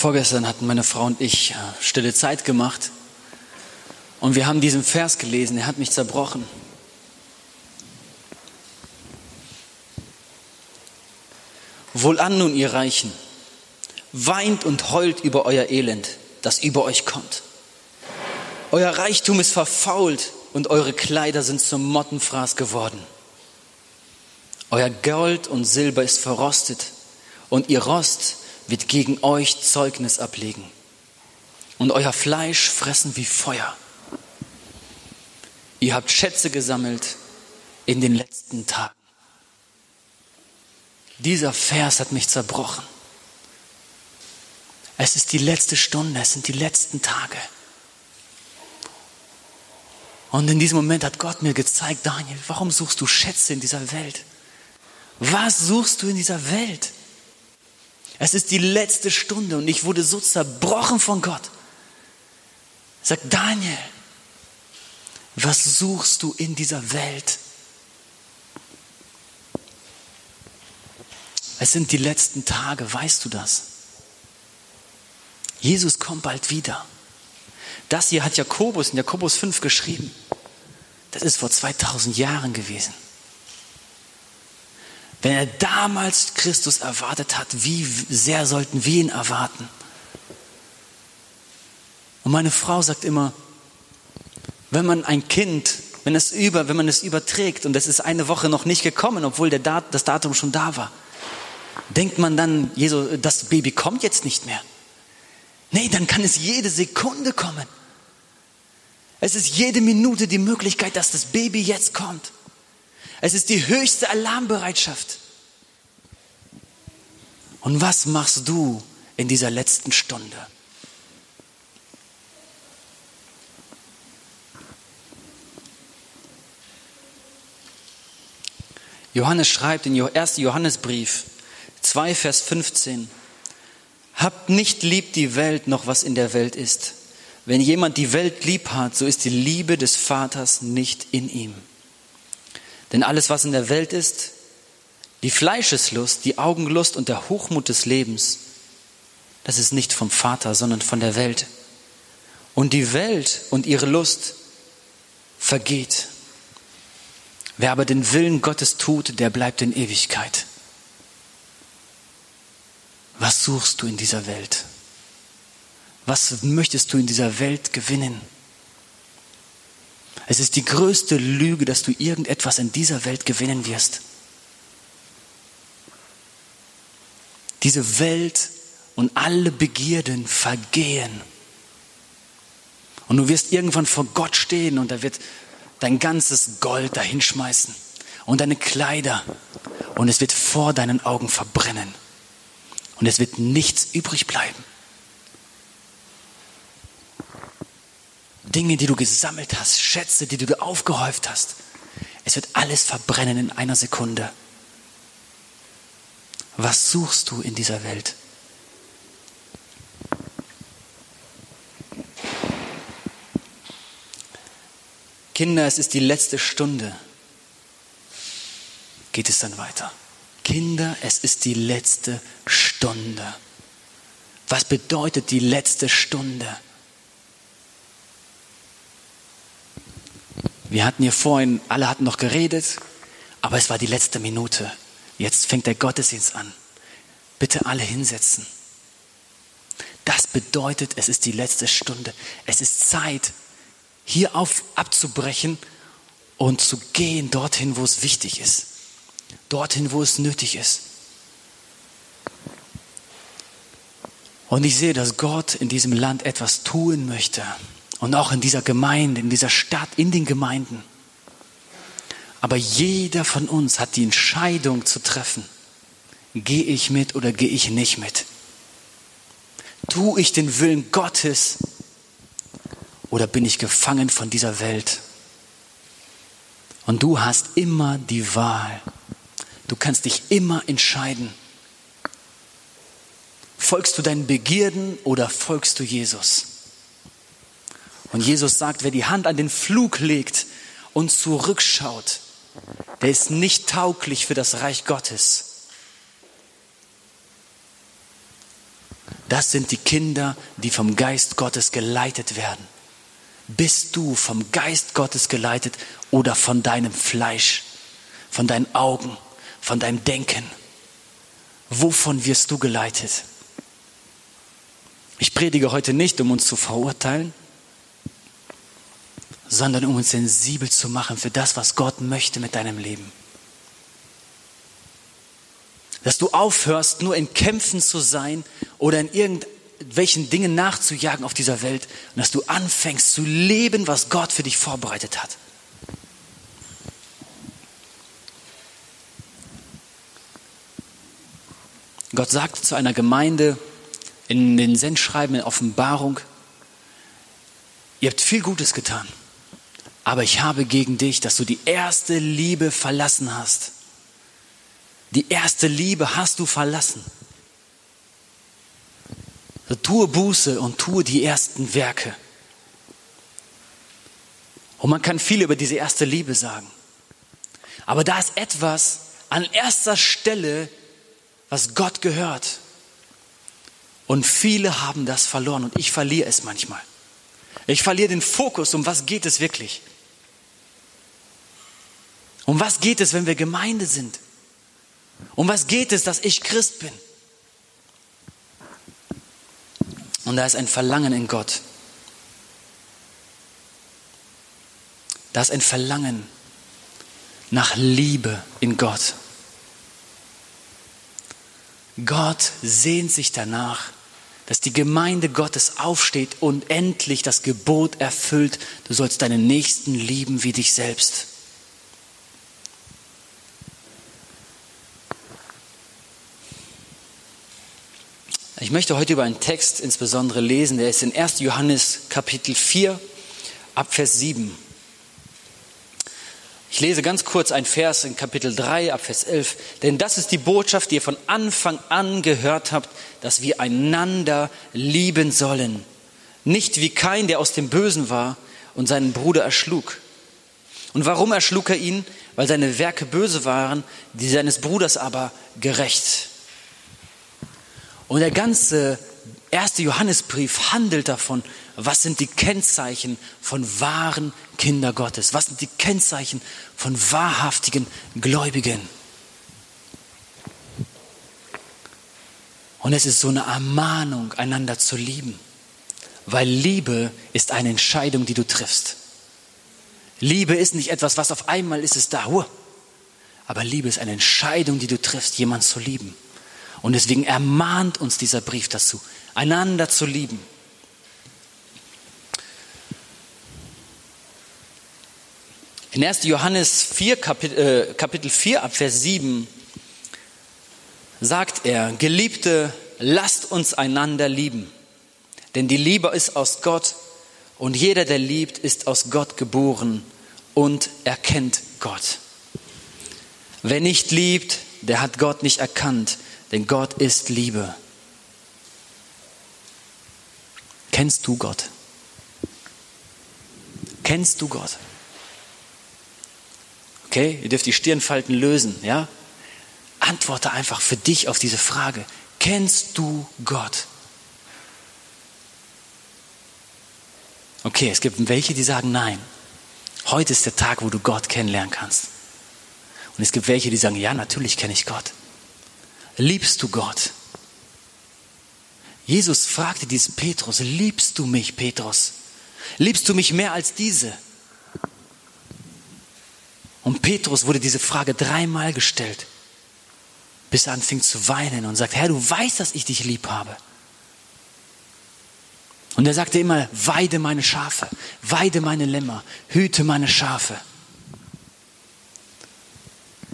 Vorgestern hatten meine Frau und ich äh, stille Zeit gemacht und wir haben diesen Vers gelesen, er hat mich zerbrochen. Wohlan nun, ihr Reichen, weint und heult über euer Elend, das über euch kommt. Euer Reichtum ist verfault und eure Kleider sind zum Mottenfraß geworden. Euer Gold und Silber ist verrostet und ihr Rost wird gegen euch Zeugnis ablegen und euer Fleisch fressen wie Feuer. Ihr habt Schätze gesammelt in den letzten Tagen. Dieser Vers hat mich zerbrochen. Es ist die letzte Stunde, es sind die letzten Tage. Und in diesem Moment hat Gott mir gezeigt, Daniel, warum suchst du Schätze in dieser Welt? Was suchst du in dieser Welt? Es ist die letzte Stunde und ich wurde so zerbrochen von Gott. Sag Daniel, was suchst du in dieser Welt? Es sind die letzten Tage, weißt du das? Jesus kommt bald wieder. Das hier hat Jakobus in Jakobus 5 geschrieben. Das ist vor 2000 Jahren gewesen. Wenn er damals Christus erwartet hat, wie sehr sollten wir ihn erwarten? Und meine Frau sagt immer, wenn man ein Kind, wenn es über, wenn man es überträgt und es ist eine Woche noch nicht gekommen, obwohl Dat, das Datum schon da war, denkt man dann, Jesus, das Baby kommt jetzt nicht mehr. Nee, dann kann es jede Sekunde kommen. Es ist jede Minute die Möglichkeit, dass das Baby jetzt kommt. Es ist die höchste Alarmbereitschaft. Und was machst du in dieser letzten Stunde? Johannes schreibt in 1. Johannesbrief 2, Vers 15, Habt nicht lieb die Welt noch, was in der Welt ist. Wenn jemand die Welt lieb hat, so ist die Liebe des Vaters nicht in ihm. Denn alles, was in der Welt ist, die Fleischeslust, die Augenlust und der Hochmut des Lebens, das ist nicht vom Vater, sondern von der Welt. Und die Welt und ihre Lust vergeht. Wer aber den Willen Gottes tut, der bleibt in Ewigkeit. Was suchst du in dieser Welt? Was möchtest du in dieser Welt gewinnen? Es ist die größte Lüge, dass du irgendetwas in dieser Welt gewinnen wirst. Diese Welt und alle Begierden vergehen. Und du wirst irgendwann vor Gott stehen und er wird dein ganzes Gold dahinschmeißen und deine Kleider und es wird vor deinen Augen verbrennen und es wird nichts übrig bleiben. Dinge, die du gesammelt hast, Schätze, die du aufgehäuft hast, es wird alles verbrennen in einer Sekunde. Was suchst du in dieser Welt? Kinder, es ist die letzte Stunde. Geht es dann weiter? Kinder, es ist die letzte Stunde. Was bedeutet die letzte Stunde? Wir hatten hier vorhin, alle hatten noch geredet, aber es war die letzte Minute. Jetzt fängt der Gottesdienst an. Bitte alle hinsetzen. Das bedeutet, es ist die letzte Stunde. Es ist Zeit, hier auf, abzubrechen und zu gehen dorthin, wo es wichtig ist. Dorthin, wo es nötig ist. Und ich sehe, dass Gott in diesem Land etwas tun möchte. Und auch in dieser Gemeinde, in dieser Stadt, in den Gemeinden. Aber jeder von uns hat die Entscheidung zu treffen. Gehe ich mit oder gehe ich nicht mit? Tue ich den Willen Gottes oder bin ich gefangen von dieser Welt? Und du hast immer die Wahl. Du kannst dich immer entscheiden. Folgst du deinen Begierden oder folgst du Jesus? Und Jesus sagt, wer die Hand an den Flug legt und zurückschaut, der ist nicht tauglich für das Reich Gottes. Das sind die Kinder, die vom Geist Gottes geleitet werden. Bist du vom Geist Gottes geleitet oder von deinem Fleisch, von deinen Augen, von deinem Denken? Wovon wirst du geleitet? Ich predige heute nicht, um uns zu verurteilen, sondern um uns sensibel zu machen für das, was Gott möchte mit deinem Leben. Dass du aufhörst, nur in Kämpfen zu sein oder in irgendwelchen Dingen nachzujagen auf dieser Welt und dass du anfängst zu leben, was Gott für dich vorbereitet hat. Gott sagt zu einer Gemeinde in den Sendschreiben in Offenbarung, ihr habt viel Gutes getan, aber ich habe gegen dich, dass du die erste Liebe verlassen hast. Die erste Liebe hast du verlassen. Tue Buße und tue die ersten Werke. Und man kann viel über diese erste Liebe sagen. Aber da ist etwas an erster Stelle, was Gott gehört. Und viele haben das verloren und ich verliere es manchmal. Ich verliere den Fokus, um was geht es wirklich? Um was geht es, wenn wir Gemeinde sind? Um was geht es, dass ich Christ bin? Und da ist ein Verlangen in Gott. Da ist ein Verlangen nach Liebe in Gott. Gott sehnt sich danach, dass die Gemeinde Gottes aufsteht und endlich das Gebot erfüllt, du sollst deinen Nächsten lieben wie dich selbst. Ich möchte heute über einen Text insbesondere lesen, der ist in 1. Johannes Kapitel 4 ab Vers 7. Ich lese ganz kurz ein Vers in Kapitel 3 ab Vers 11. Denn das ist die Botschaft, die ihr von Anfang an gehört habt, dass wir einander lieben sollen. Nicht wie kein, der aus dem Bösen war und seinen Bruder erschlug. Und warum erschlug er ihn? Weil seine Werke böse waren, die seines Bruders aber gerecht. Und der ganze erste Johannesbrief handelt davon, was sind die Kennzeichen von wahren Kinder Gottes? Was sind die Kennzeichen von wahrhaftigen Gläubigen? Und es ist so eine Ermahnung, einander zu lieben, weil Liebe ist eine Entscheidung, die du triffst. Liebe ist nicht etwas, was auf einmal ist es da, aber Liebe ist eine Entscheidung, die du triffst, jemanden zu lieben. Und deswegen ermahnt uns dieser Brief dazu, einander zu lieben. In 1. Johannes 4, Kapitel, äh, Kapitel 4 ab Vers 7 sagt er, Geliebte, lasst uns einander lieben, denn die Liebe ist aus Gott und jeder, der liebt, ist aus Gott geboren und erkennt Gott. Wer nicht liebt, der hat Gott nicht erkannt, denn Gott ist Liebe. Kennst du Gott? Kennst du Gott? Okay, ihr dürft die Stirnfalten lösen, ja? Antworte einfach für dich auf diese Frage. Kennst du Gott? Okay, es gibt welche, die sagen nein. Heute ist der Tag, wo du Gott kennenlernen kannst. Und es gibt welche, die sagen, ja, natürlich kenne ich Gott. Liebst du Gott? Jesus fragte diesen Petrus, liebst du mich, Petrus? Liebst du mich mehr als diese? Und Petrus wurde diese Frage dreimal gestellt, bis er anfing zu weinen und sagt, Herr, du weißt, dass ich dich lieb habe. Und er sagte immer, weide meine Schafe, weide meine Lämmer, hüte meine Schafe.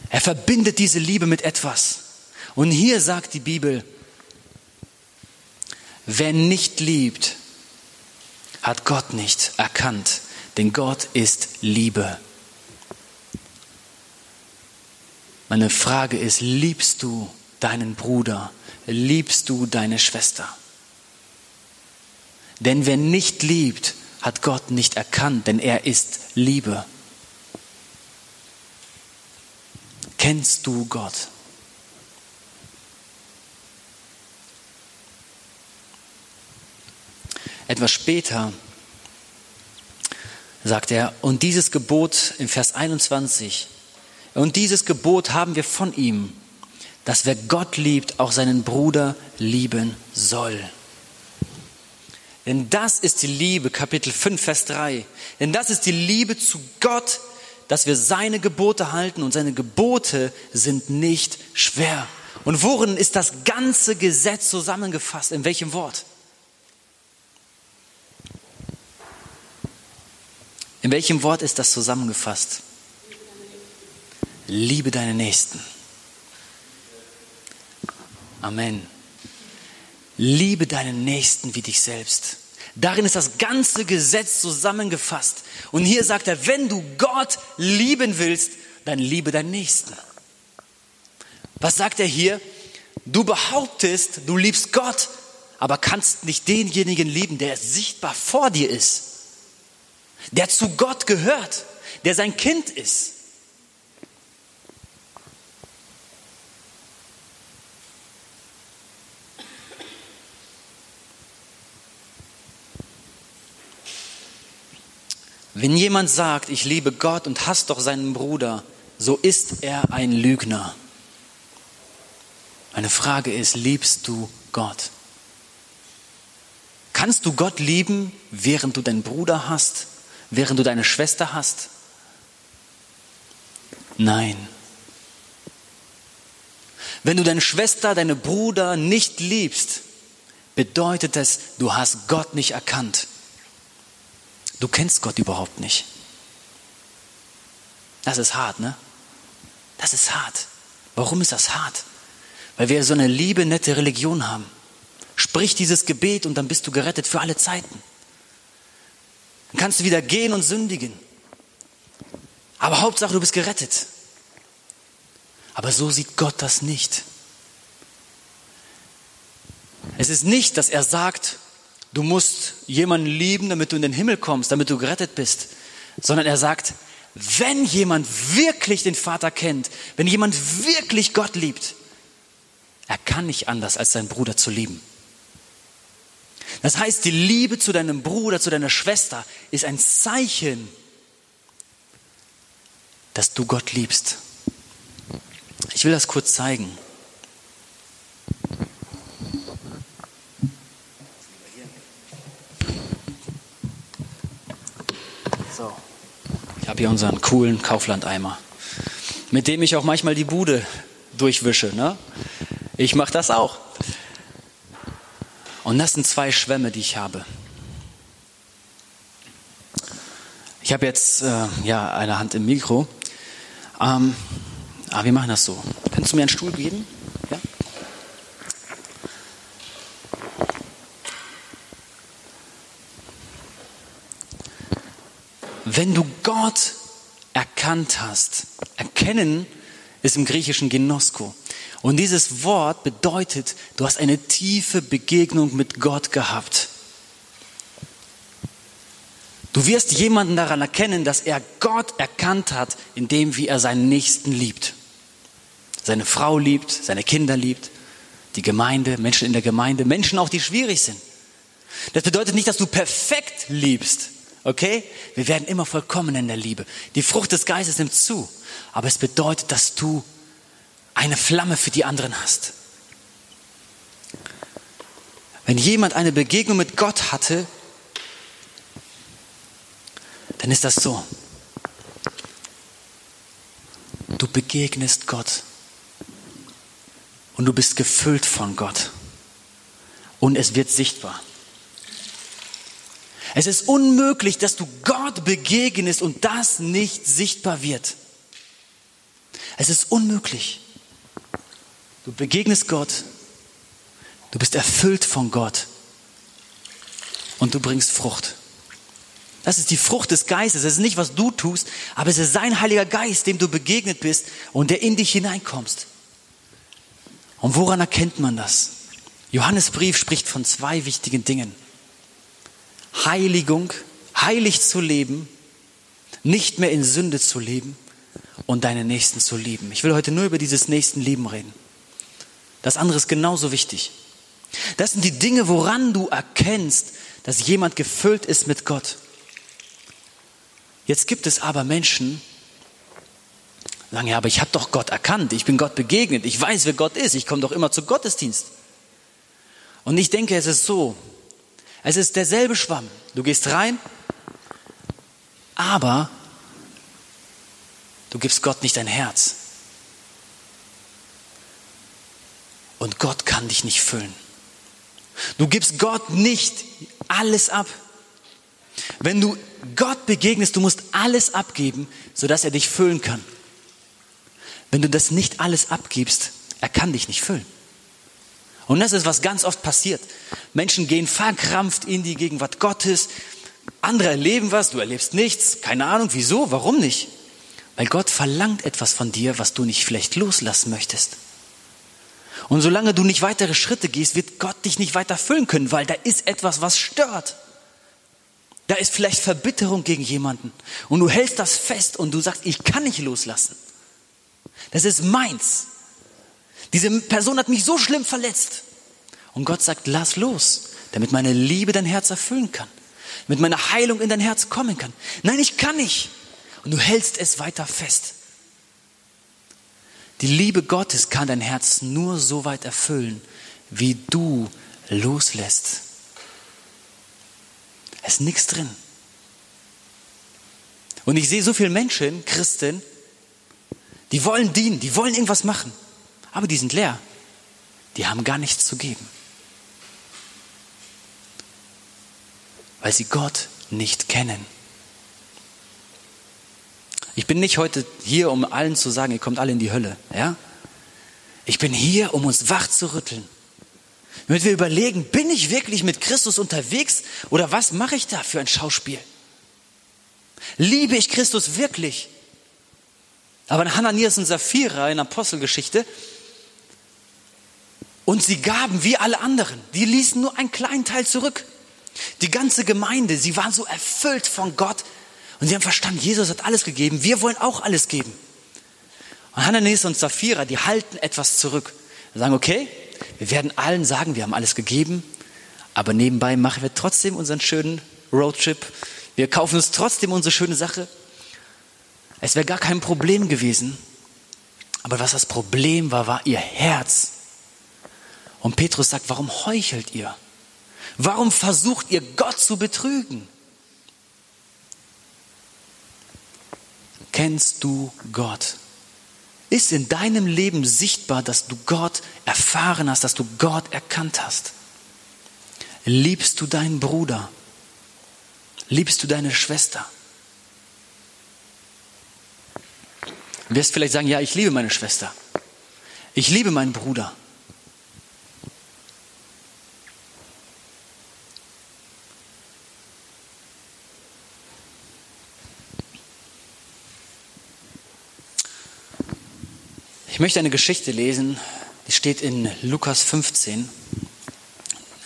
Er verbindet diese Liebe mit etwas. Und hier sagt die Bibel, wer nicht liebt, hat Gott nicht erkannt, denn Gott ist Liebe. Meine Frage ist, liebst du deinen Bruder? Liebst du deine Schwester? Denn wer nicht liebt, hat Gott nicht erkannt, denn er ist Liebe. Kennst du Gott? Etwas später sagt er, und dieses Gebot im Vers 21, und dieses Gebot haben wir von ihm, dass wer Gott liebt, auch seinen Bruder lieben soll. Denn das ist die Liebe, Kapitel 5, Vers 3. Denn das ist die Liebe zu Gott, dass wir seine Gebote halten und seine Gebote sind nicht schwer. Und worin ist das ganze Gesetz zusammengefasst? In welchem Wort? In welchem Wort ist das zusammengefasst? Liebe deine Nächsten. Amen. Liebe deinen Nächsten wie dich selbst. Darin ist das ganze Gesetz zusammengefasst. Und hier sagt er, wenn du Gott lieben willst, dann liebe deinen Nächsten. Was sagt er hier? Du behauptest, du liebst Gott, aber kannst nicht denjenigen lieben, der sichtbar vor dir ist, der zu Gott gehört, der sein Kind ist. Wenn jemand sagt, ich liebe Gott und hasst doch seinen Bruder, so ist er ein Lügner. Meine Frage ist, liebst du Gott? Kannst du Gott lieben, während du deinen Bruder hast, während du deine Schwester hast? Nein. Wenn du deine Schwester, deine Bruder nicht liebst, bedeutet es, du hast Gott nicht erkannt. Du kennst Gott überhaupt nicht. Das ist hart, ne? Das ist hart. Warum ist das hart? Weil wir so eine liebe, nette Religion haben. Sprich dieses Gebet und dann bist du gerettet für alle Zeiten. Dann kannst du wieder gehen und sündigen. Aber Hauptsache, du bist gerettet. Aber so sieht Gott das nicht. Es ist nicht, dass er sagt, du musst jemanden lieben, damit du in den Himmel kommst, damit du gerettet bist, sondern er sagt, wenn jemand wirklich den Vater kennt, wenn jemand wirklich Gott liebt, er kann nicht anders, als seinen Bruder zu lieben. Das heißt, die Liebe zu deinem Bruder, zu deiner Schwester ist ein Zeichen, dass du Gott liebst. Ich will das kurz zeigen. So. Ich habe hier unseren coolen Kauflandeimer, mit dem ich auch manchmal die Bude durchwische. Ne? Ich mache das auch. Und das sind zwei Schwämme, die ich habe. Ich habe jetzt äh, ja eine Hand im Mikro. Ähm, aber wir machen das so. Kannst du mir einen Stuhl geben? Ja? Wenn du Gott erkannt hast, erkennen ist im Griechischen Genosko. Und dieses Wort bedeutet, du hast eine tiefe Begegnung mit Gott gehabt. Du wirst jemanden daran erkennen, dass er Gott erkannt hat, indem wie er seinen Nächsten liebt. Seine Frau liebt, seine Kinder liebt, die Gemeinde, Menschen in der Gemeinde, Menschen auch, die schwierig sind. Das bedeutet nicht, dass du perfekt liebst, okay? Wir werden immer vollkommen in der Liebe. Die Frucht des Geistes nimmt zu. Aber es bedeutet, dass du eine Flamme für die anderen hast. Wenn jemand eine Begegnung mit Gott hatte, dann ist das so. Du begegnest Gott und du bist gefüllt von Gott und es wird sichtbar. Es ist unmöglich, dass du Gott begegnest und das nicht sichtbar wird. Es ist unmöglich. Du begegnest Gott, du bist erfüllt von Gott und du bringst Frucht. Das ist die Frucht des Geistes. Es ist nicht, was du tust, aber es ist sein Heiliger Geist, dem du begegnet bist und der in dich hineinkommst. Und woran erkennt man das? Johannesbrief spricht von zwei wichtigen Dingen. Heiligung, heilig zu leben, nicht mehr in Sünde zu leben und deine Nächsten zu lieben. Ich will heute nur über dieses Nächstenlieben reden. Das andere ist genauso wichtig. Das sind die Dinge, woran du erkennst, dass jemand gefüllt ist mit Gott. Jetzt gibt es aber Menschen, sagen, ja, aber ich habe doch Gott erkannt, ich bin Gott begegnet, ich weiß, wer Gott ist, ich komme doch immer zu Gottesdienst. Und ich denke, es ist so, es ist derselbe Schwamm. Du gehst rein, aber du gibst Gott nicht dein Herz. Und Gott kann dich nicht füllen. Du gibst Gott nicht alles ab. Wenn du Gott begegnest, du musst alles abgeben, sodass er dich füllen kann. Wenn du das nicht alles abgibst, er kann dich nicht füllen. Und das ist, was ganz oft passiert. Menschen gehen verkrampft in die Gegenwart Gottes. Andere erleben was, du erlebst nichts. Keine Ahnung, wieso, warum nicht? Weil Gott verlangt etwas von dir, was du nicht vielleicht loslassen möchtest. Und solange du nicht weitere Schritte gehst, wird Gott dich nicht weiter füllen können, weil da ist etwas, was stört. Da ist vielleicht Verbitterung gegen jemanden. Und du hältst das fest und du sagst, ich kann nicht loslassen. Das ist meins. Diese Person hat mich so schlimm verletzt. Und Gott sagt, lass los, damit meine Liebe dein Herz erfüllen kann, damit meine Heilung in dein Herz kommen kann. Nein, ich kann nicht. Und du hältst es weiter fest. Die Liebe Gottes kann dein Herz nur so weit erfüllen, wie du loslässt. Es ist nichts drin. Und ich sehe so viele Menschen, Christen, die wollen dienen, die wollen irgendwas machen, aber die sind leer. Die haben gar nichts zu geben. Weil sie Gott nicht kennen. Ich bin nicht heute hier, um allen zu sagen, ihr kommt alle in die Hölle. Ja? Ich bin hier, um uns wach zu rütteln. Damit wir überlegen, bin ich wirklich mit Christus unterwegs oder was mache ich da für ein Schauspiel? Liebe ich Christus wirklich? Aber in Hananias und Sapphira in Apostelgeschichte, und sie gaben wie alle anderen, die ließen nur einen kleinen Teil zurück. Die ganze Gemeinde, sie waren so erfüllt von Gott und sie haben verstanden, Jesus hat alles gegeben, wir wollen auch alles geben. Und Hananias und Sapphira, die halten etwas zurück. Sie sagen, okay, wir werden allen sagen, wir haben alles gegeben, aber nebenbei machen wir trotzdem unseren schönen Roadtrip. Wir kaufen uns trotzdem unsere schöne Sache. Es wäre gar kein Problem gewesen. Aber was das Problem war, war ihr Herz. Und Petrus sagt, warum heuchelt ihr? Warum versucht ihr Gott zu betrügen? Kennst du Gott? Ist in deinem Leben sichtbar, dass du Gott erfahren hast, dass du Gott erkannt hast? Liebst du deinen Bruder? Liebst du deine Schwester? Du wirst vielleicht sagen, ja, ich liebe meine Schwester. Ich liebe meinen Bruder. Ich möchte eine Geschichte lesen, die steht in Lukas 15.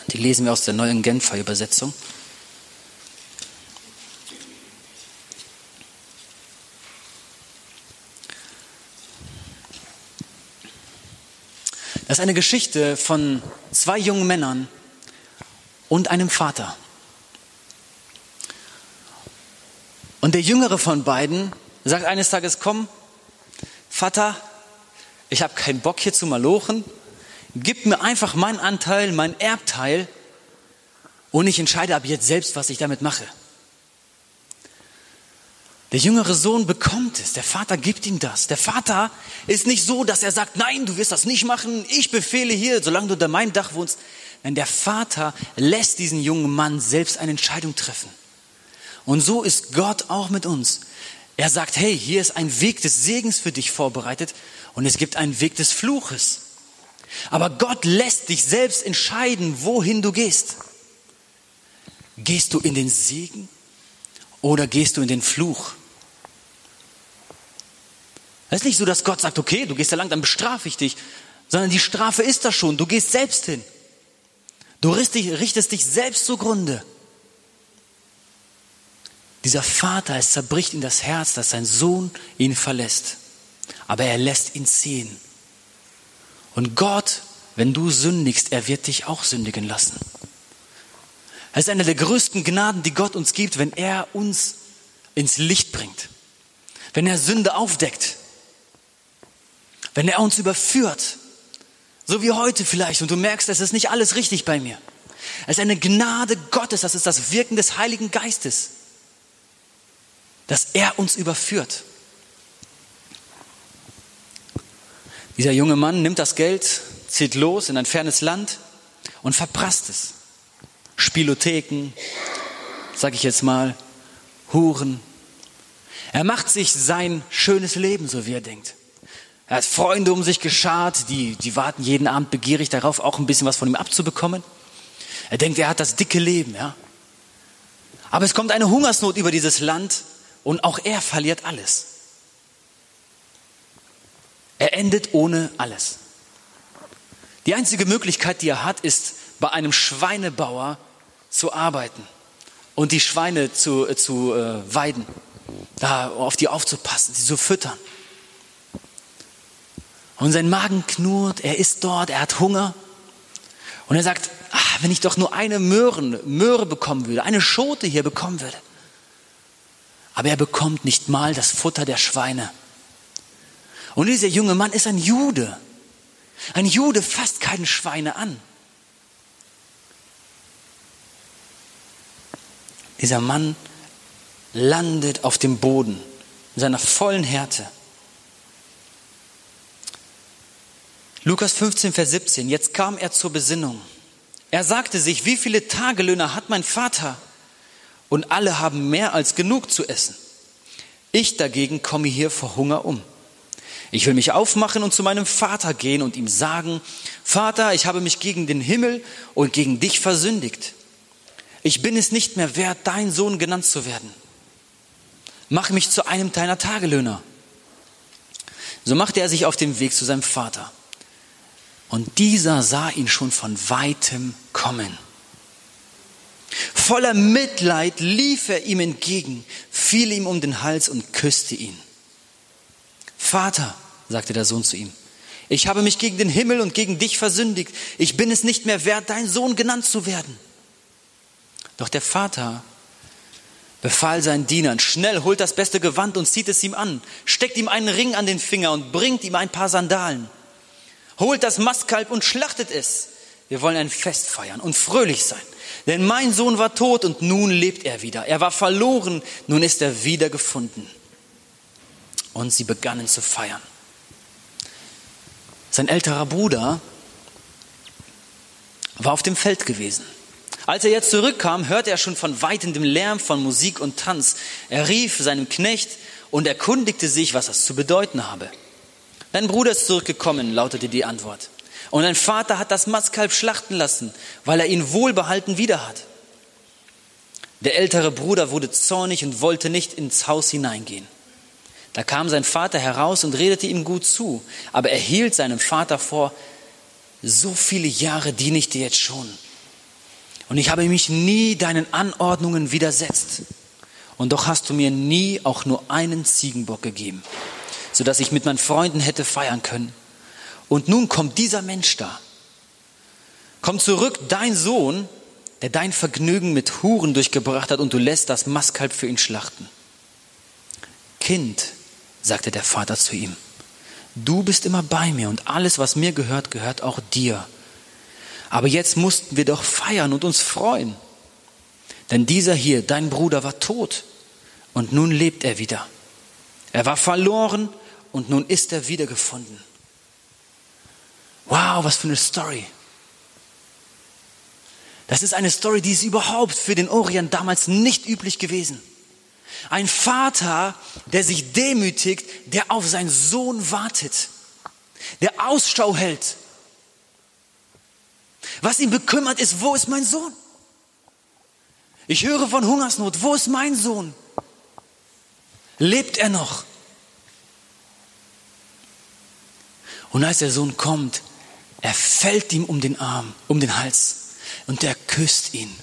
Die lesen wir aus der neuen Genfer Übersetzung. Das ist eine Geschichte von zwei jungen Männern und einem Vater. Und der jüngere von beiden sagt eines Tages, komm, Vater, ich habe keinen Bock hier zu malochen, gib mir einfach meinen Anteil, mein Erbteil und ich entscheide ab jetzt selbst, was ich damit mache. Der jüngere Sohn bekommt es, der Vater gibt ihm das. Der Vater ist nicht so, dass er sagt, nein, du wirst das nicht machen, ich befehle hier, solange du unter meinem Dach wohnst. Nein, der Vater lässt diesen jungen Mann selbst eine Entscheidung treffen. Und so ist Gott auch mit uns. Er sagt, hey, hier ist ein Weg des Segens für dich vorbereitet und es gibt einen Weg des Fluches. Aber Gott lässt dich selbst entscheiden, wohin du gehst. Gehst du in den Segen oder gehst du in den Fluch? Es ist nicht so, dass Gott sagt, okay, du gehst da lang, dann bestrafe ich dich, sondern die Strafe ist da schon, du gehst selbst hin. Du richtest dich selbst zugrunde. Dieser Vater, es zerbricht ihm das Herz, dass sein Sohn ihn verlässt aber er lässt ihn ziehen. Und Gott, wenn du sündigst, er wird dich auch sündigen lassen. Es ist eine der größten Gnaden, die Gott uns gibt, wenn er uns ins Licht bringt. Wenn er Sünde aufdeckt. Wenn er uns überführt. So wie heute vielleicht. Und du merkst, es ist nicht alles richtig bei mir. Es ist eine Gnade Gottes. Das ist das Wirken des Heiligen Geistes. Dass er uns überführt. Dieser junge Mann nimmt das Geld, zieht los in ein fernes Land und verprasst es. Spielotheken, sag ich jetzt mal, Huren. Er macht sich sein schönes Leben, so wie er denkt. Er hat Freunde um sich geschart, die, die warten jeden Abend begierig darauf, auch ein bisschen was von ihm abzubekommen. Er denkt, er hat das dicke Leben, ja. Aber es kommt eine Hungersnot über dieses Land und auch er verliert alles. Er endet ohne alles. Die einzige Möglichkeit, die er hat, ist bei einem Schweinebauer zu arbeiten und die Schweine zu, äh, zu äh, weiden, da auf die aufzupassen, sie zu füttern. Und sein Magen knurrt, er ist dort, er hat Hunger. Und er sagt, ach, wenn ich doch nur eine Möhren, Möhre bekommen würde, eine Schote hier bekommen würde. Aber er bekommt nicht mal das Futter der Schweine. Und dieser junge Mann ist ein Jude. Ein Jude fasst keine Schweine an. Dieser Mann landet auf dem Boden in seiner vollen Härte. Lukas 15, Vers 17. Jetzt kam er zur Besinnung. Er sagte sich, wie viele Tagelöhner hat mein Vater? Und alle haben mehr als genug zu essen. Ich dagegen komme hier vor Hunger um. Ich will mich aufmachen und zu meinem Vater gehen und ihm sagen, Vater, ich habe mich gegen den Himmel und gegen dich versündigt ich bin es nicht mehr wert, dein Sohn genannt zu werden. Mach mich zu einem deiner Tagelöhner. So machte er sich auf den Weg zu seinem Vater. Und dieser sah ihn schon von weitem kommen. Voller Mitleid lief er ihm entgegen, fiel ihm um den Hals und küsste ihn. Vater, sagte der Sohn zu ihm, ich habe mich gegen den Himmel und gegen dich versündigt. Ich bin es nicht mehr wert, dein Sohn genannt zu werden. Doch der Vater befahl seinen Dienern, schnell holt das beste Gewand und zieht es ihm an, steckt ihm einen Ring an den Finger und bringt ihm ein paar Sandalen. Holt das Mastkalb und schlachtet es. Wir wollen ein Fest feiern und fröhlich sein. Denn mein Sohn war tot und nun lebt er wieder. Er war verloren, nun ist er wieder gefunden. Und sie begannen zu feiern. Sein älterer Bruder war auf dem Feld gewesen. Als er jetzt zurückkam, hörte er schon von weitem den Lärm von Musik und Tanz. Er rief seinem Knecht und erkundigte sich, was das zu bedeuten habe. Dein Bruder ist zurückgekommen, lautete die Antwort. Und dein Vater hat das Mastkalb schlachten lassen, weil er ihn wohlbehalten wieder hat. Der ältere Bruder wurde zornig und wollte nicht ins Haus hineingehen. Da kam sein Vater heraus und redete ihm gut zu, aber er hielt seinem Vater vor, so viele Jahre diene ich dir jetzt schon und ich habe mich nie deinen Anordnungen widersetzt. Und doch hast du mir nie auch nur einen Ziegenbock gegeben, sodass ich mit meinen Freunden hätte feiern können. Und nun kommt dieser Mensch da. Komm zurück, dein Sohn, der dein Vergnügen mit Huren durchgebracht hat, und du lässt das Mastkalb für ihn schlachten. Kind, sagte der Vater zu ihm, du bist immer bei mir und alles, was mir gehört, gehört auch dir. Aber jetzt mussten wir doch feiern und uns freuen. Denn dieser hier, dein Bruder, war tot und nun lebt er wieder. Er war verloren und nun ist er wiedergefunden. Wow, was für eine Story. Das ist eine Story, die ist überhaupt für den Orient damals nicht üblich gewesen. Ein Vater, der sich demütigt, der auf seinen Sohn wartet, der Ausschau hält was ihn bekümmert ist, wo ist mein Sohn? Ich höre von Hungersnot, wo ist mein Sohn? Lebt er noch? Und als der Sohn kommt, er fällt ihm um den Arm, um den Hals und er küsst ihn.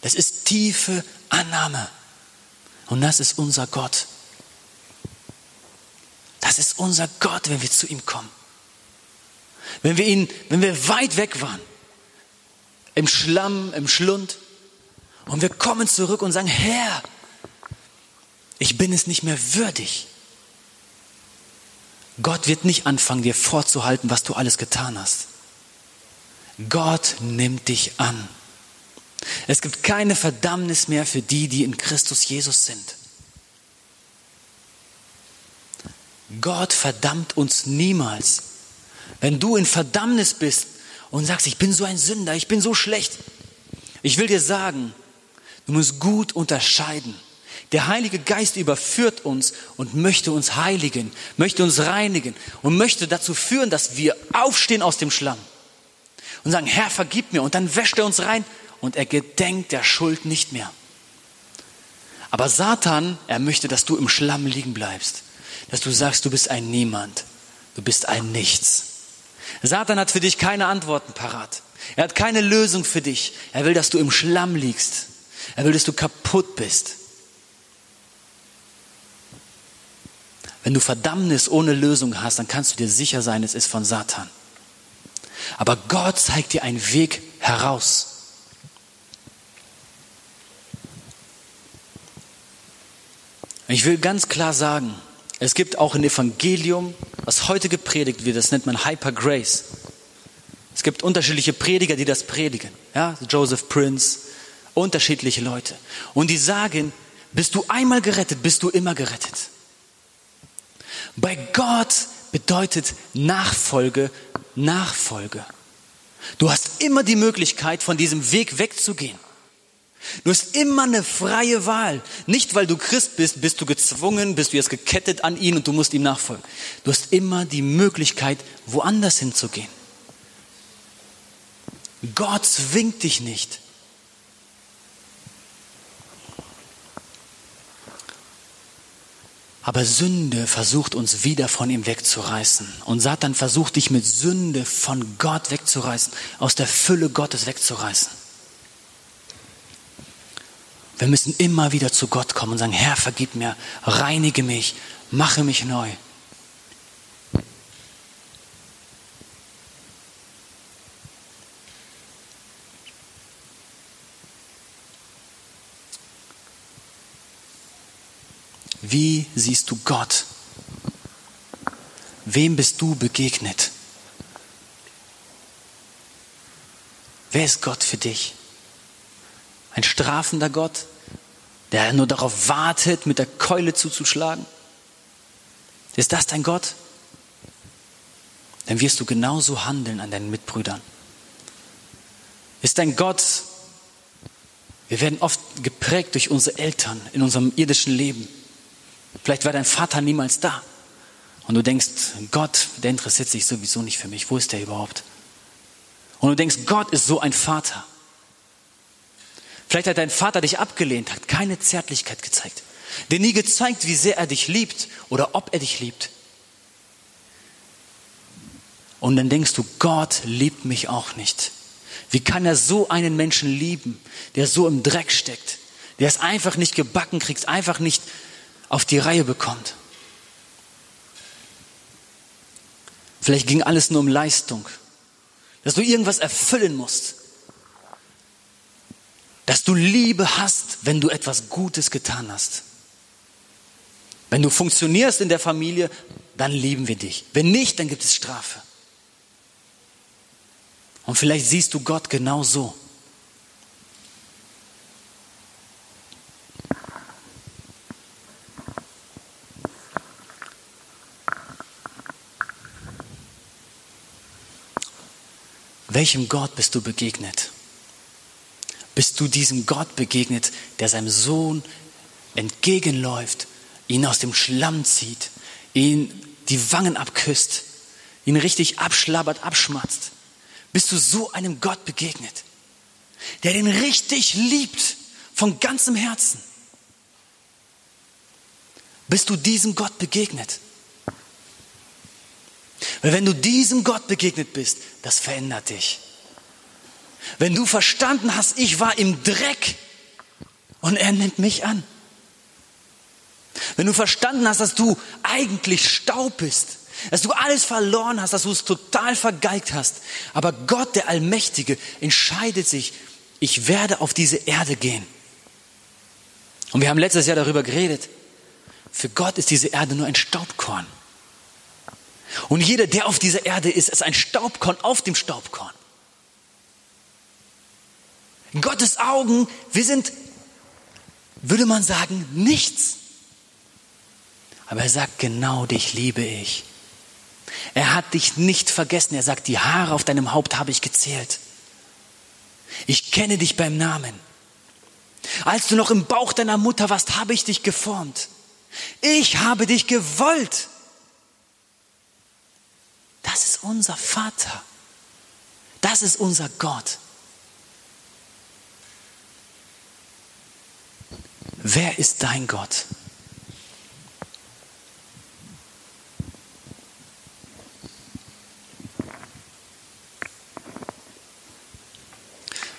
Das ist tiefe Annahme. Und das ist unser Gott. Das ist unser Gott, wenn wir zu ihm kommen. Wenn wir ihn, wenn wir weit weg waren, im Schlamm, im Schlund, Und wir kommen zurück und sagen, Herr, ich bin es nicht mehr würdig. Gott wird nicht anfangen, dir vorzuhalten, was du alles getan hast. Gott nimmt dich an. Es gibt keine Verdammnis mehr für die, die in Christus Jesus sind. Gott verdammt uns niemals. Wenn du in Verdammnis bist und sagst, ich bin so ein Sünder, ich bin so schlecht, ich will dir sagen, du musst gut unterscheiden. Der Heilige Geist überführt uns und möchte uns heiligen, möchte uns reinigen und möchte dazu führen, dass wir aufstehen aus dem Schlamm und sagen, Herr, vergib mir. Und dann wäscht er uns rein und er gedenkt der Schuld nicht mehr. Aber Satan, er möchte, dass du im Schlamm liegen bleibst, dass du sagst, du bist ein Niemand, du bist ein Nichts. Satan hat für dich keine Antworten parat. Er hat keine Lösung für dich. Er will, dass du im Schlamm liegst. Er will, dass du kaputt bist. Wenn du Verdammnis ohne Lösung hast, dann kannst du dir sicher sein, es ist von Satan. Aber Gott zeigt dir einen Weg heraus. Ich will ganz klar sagen, es gibt auch ein Evangelium, was heute gepredigt wird, das nennt man Hyper Grace. Es gibt unterschiedliche Prediger, die das predigen. Ja, Joseph Prince, unterschiedliche Leute. Und die sagen, bist du einmal gerettet, bist du immer gerettet. Bei Gott bedeutet Nachfolge Nachfolge. Du hast immer die Möglichkeit, von diesem Weg wegzugehen. Du hast immer eine freie Wahl. Nicht, weil du Christ bist, bist du gezwungen, bist du jetzt gekettet an ihn und du musst ihm nachfolgen. Du hast immer die Möglichkeit, woanders hinzugehen. Gott zwingt dich nicht. Aber Sünde versucht uns wieder von ihm wegzureißen. Und Satan versucht dich mit Sünde von Gott wegzureißen, aus der Fülle Gottes wegzureißen. Wir müssen immer wieder zu Gott kommen und sagen, Herr, vergib mir, reinige mich, mache mich neu. Wie siehst du Gott? Wem bist du begegnet? Wer ist Gott für dich? Ein strafender Gott, der nur darauf wartet, mit der Keule zuzuschlagen? Ist das dein Gott? Dann wirst du genauso handeln an deinen Mitbrüdern. Ist dein Gott, wir werden oft geprägt durch unsere Eltern in unserem irdischen Leben. Vielleicht war dein Vater niemals da. Und du denkst, Gott, der interessiert sich sowieso nicht für mich. Wo ist der überhaupt? Und du denkst, Gott ist so ein Vater. Vielleicht hat dein Vater dich abgelehnt, hat keine Zärtlichkeit gezeigt. Dir nie gezeigt, wie sehr er dich liebt oder ob er dich liebt. Und dann denkst du, Gott liebt mich auch nicht. Wie kann er so einen Menschen lieben, der so im Dreck steckt, der es einfach nicht gebacken kriegt, einfach nicht auf die Reihe bekommt. Vielleicht ging alles nur um Leistung, dass du irgendwas erfüllen musst, dass du Liebe hast, wenn du etwas Gutes getan hast. Wenn du funktionierst in der Familie, dann lieben wir dich. Wenn nicht, dann gibt es Strafe. Und vielleicht siehst du Gott genau so. Welchem Gott bist du begegnet? Bist du diesem Gott begegnet, der seinem Sohn entgegenläuft, ihn aus dem Schlamm zieht, ihn die Wangen abküsst, ihn richtig abschlabbert, abschmatzt? Bist du so einem Gott begegnet, der den richtig liebt, von ganzem Herzen? Bist du diesem Gott begegnet? Weil wenn du diesem Gott begegnet bist, das verändert dich. Wenn du verstanden hast, ich war im Dreck und er nimmt mich an. Wenn du verstanden hast, dass du eigentlich Staub bist, dass du alles verloren hast, dass du es total vergeigt hast, aber Gott, der Allmächtige, entscheidet sich, ich werde auf diese Erde gehen Und wir haben letztes Jahr darüber geredet. Für Gott ist diese Erde nur ein Staubkorn. Und jeder, der auf dieser Erde ist, ist ein Staubkorn auf dem Staubkorn. In Gottes Augen, wir sind, würde man sagen, nichts. Aber er sagt, genau dich liebe ich. Er hat dich nicht vergessen. Er sagt, die Haare auf deinem Haupt habe ich gezählt. Ich kenne dich beim Namen. Als du noch im Bauch deiner Mutter warst, habe ich dich geformt. Ich habe dich gewollt. Das ist unser Vater. Das ist unser Gott. Wer ist dein Gott?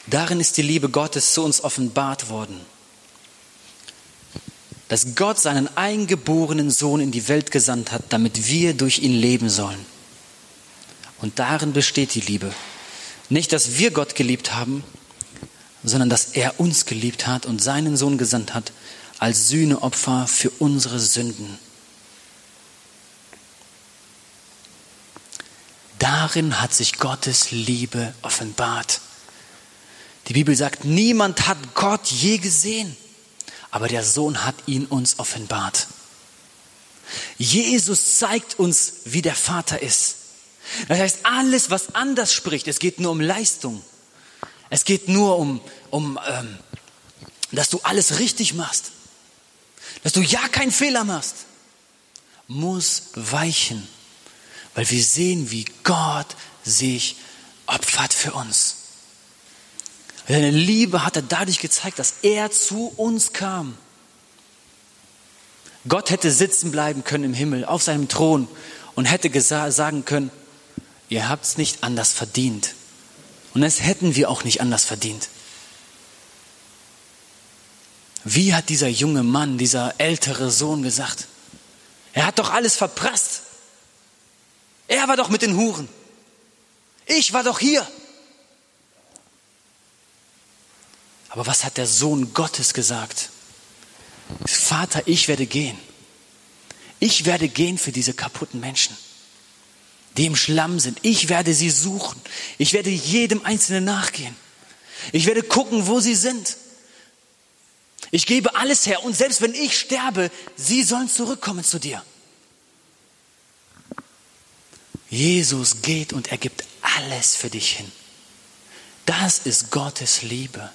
Darin ist die Liebe Gottes zu uns offenbart worden, dass Gott seinen eingeborenen Sohn in die Welt gesandt hat, damit wir durch ihn leben sollen. Und darin besteht die Liebe. Nicht, dass wir Gott geliebt haben, sondern dass er uns geliebt hat und seinen Sohn gesandt hat als Sühneopfer für unsere Sünden. Darin hat sich Gottes Liebe offenbart. Die Bibel sagt, niemand hat Gott je gesehen, aber der Sohn hat ihn uns offenbart. Jesus zeigt uns, wie der Vater ist. Das heißt, alles, was anders spricht, es geht nur um Leistung. Es geht nur um, um ähm, dass du alles richtig machst. Dass du ja keinen Fehler machst. Muss weichen. Weil wir sehen, wie Gott sich opfert für uns. Seine Liebe hat er dadurch gezeigt, dass er zu uns kam. Gott hätte sitzen bleiben können im Himmel auf seinem Thron und hätte sagen können, ihr habt es nicht anders verdient. Und das hätten wir auch nicht anders verdient. Wie hat dieser junge Mann, dieser ältere Sohn gesagt? Er hat doch alles verprasst. Er war doch mit den Huren. Ich war doch hier. Aber was hat der Sohn Gottes gesagt? Vater, ich werde gehen. Ich werde gehen für diese kaputten Menschen, die im Schlamm sind. Ich werde sie suchen. Ich werde jedem Einzelnen nachgehen. Ich werde gucken, wo sie sind. Ich gebe alles her und selbst wenn ich sterbe, sie sollen zurückkommen zu dir. Jesus geht und er gibt alles für dich hin. Das ist Gottes Liebe.